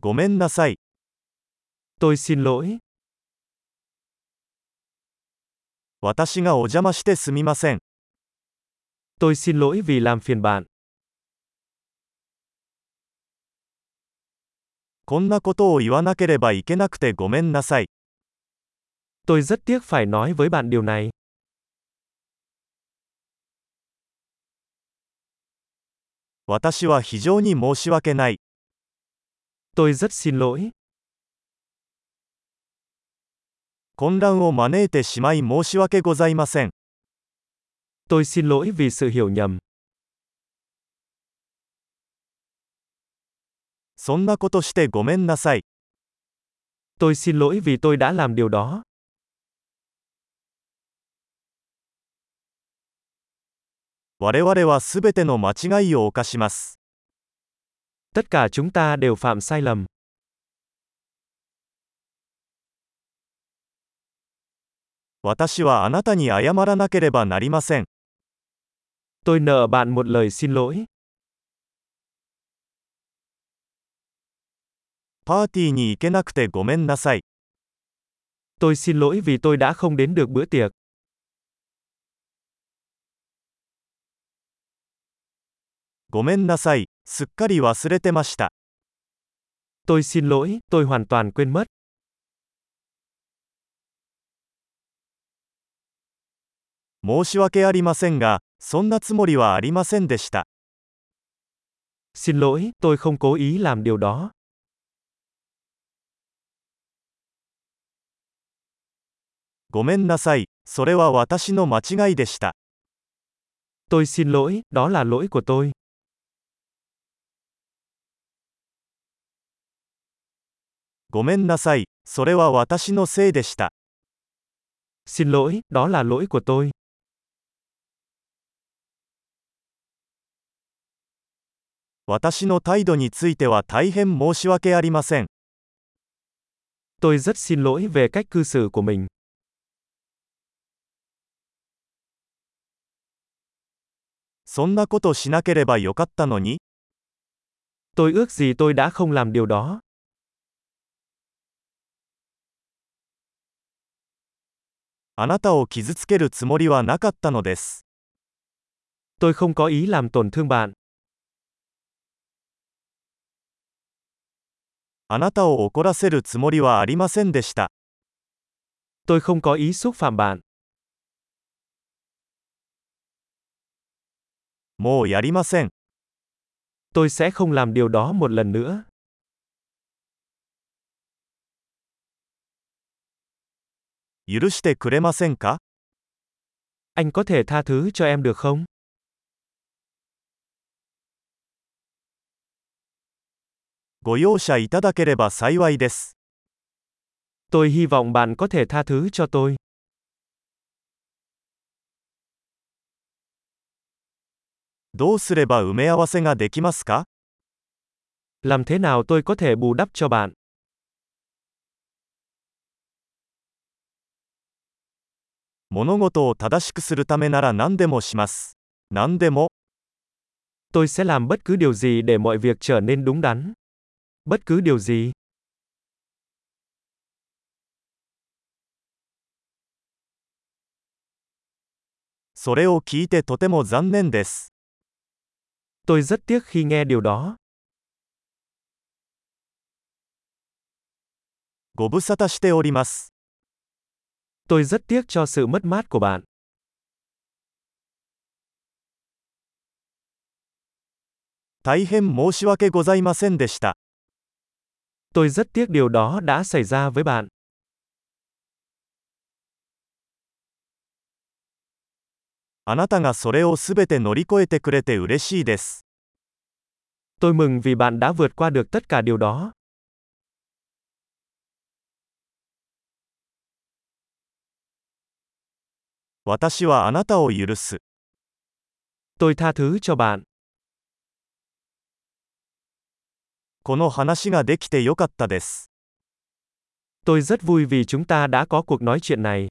ごめんなさい。Tôi xin lỗi. 私がお邪魔してすみません。Tôi xin lỗi vì làm phiền bạn. こんなことを言わなければいけなくてごめんなさい。Tôi rất tiếc phải nói với bạn điều này. 私は非常に申し訳ない。Tôi rất xin lỗi. 混乱を招いてしまい申し訳ございません。Tôi xin lỗi vì sự hiểu nhầm. そんなことしてごめんなさい。Tôi xin lỗi vì tôi đã làm điều đó. 我々はすべての間違いを犯します。Tất cả chúng ta đều phạm sai lầm. 私はあなたに謝らなければなりません。 Tôi nợ bạn một lời xin lỗi. パーティーに行けなくてごめんなさい。 Tôi xin lỗi vì tôi đã không đến được bữa tiệc. ごめんなさい。 すっかり忘れてました。Tôi xin lỗi, tôi hoàn toàn quên mất. 申し訳ありませんが、そんなつもりはありませんでした。Xin lỗi, tôi không cố ý làm điều đó. ごめんなさい。それは私の間違いでした。Tôi xin lỗi, đó là lỗi của tôi. ごめんなさい。それは私のせいでした。Xin lỗi, đó là lỗi của tôi. 私の態度については大変申し訳ありません。Tôi rất xin lỗi về cách cư xử của mình. そんなことしなければよかったのに、Tôi ước gì tôi đã không làm điều đó. あなたを傷つけるつもりはなかったのです。Tôi không có ý làm tổn thương bạn. あなたを怒らせるつもりはありませんでした。Tôi không có ý xúc phạm bạn. もうやりません。Tôi sẽ không làm điều đó một lần nữa. 許してくれませんか Anh có thể tha thứ cho em được không? ご容赦いただければ幸いです。Tôi hy vọng bạn có thể tha thứ cho tôi. どうすれば埋め合わせができますか Làm thế nào tôi có thể bù đắp cho bạn? 物事を正しくするためなら何でもします。何でも、Tôi sẽ làm bất cứ điều gì để mọi việc trở nên đúng đắn. Bất cứ điều gì. それを聞いてとても残念です。Tôi rất tiếc khi nghe điều đó. ご無沙汰しております。Tôi rất tiếc cho sự mất mát của bạn. 大変申し訳ございませんでした。 Tôi rất tiếc điều đó đã xảy ra với bạn. あなたがそれをすべて乗り越えてくれて嬉しいです。 Tôi mừng vì bạn đã vượt qua được tất cả điều đó. 私はあなたを許す。Tôi tha thứ cho bạn. この話ができてよかったです。Tôi rất vui vì chúng ta đã có cuộc nói chuyện này.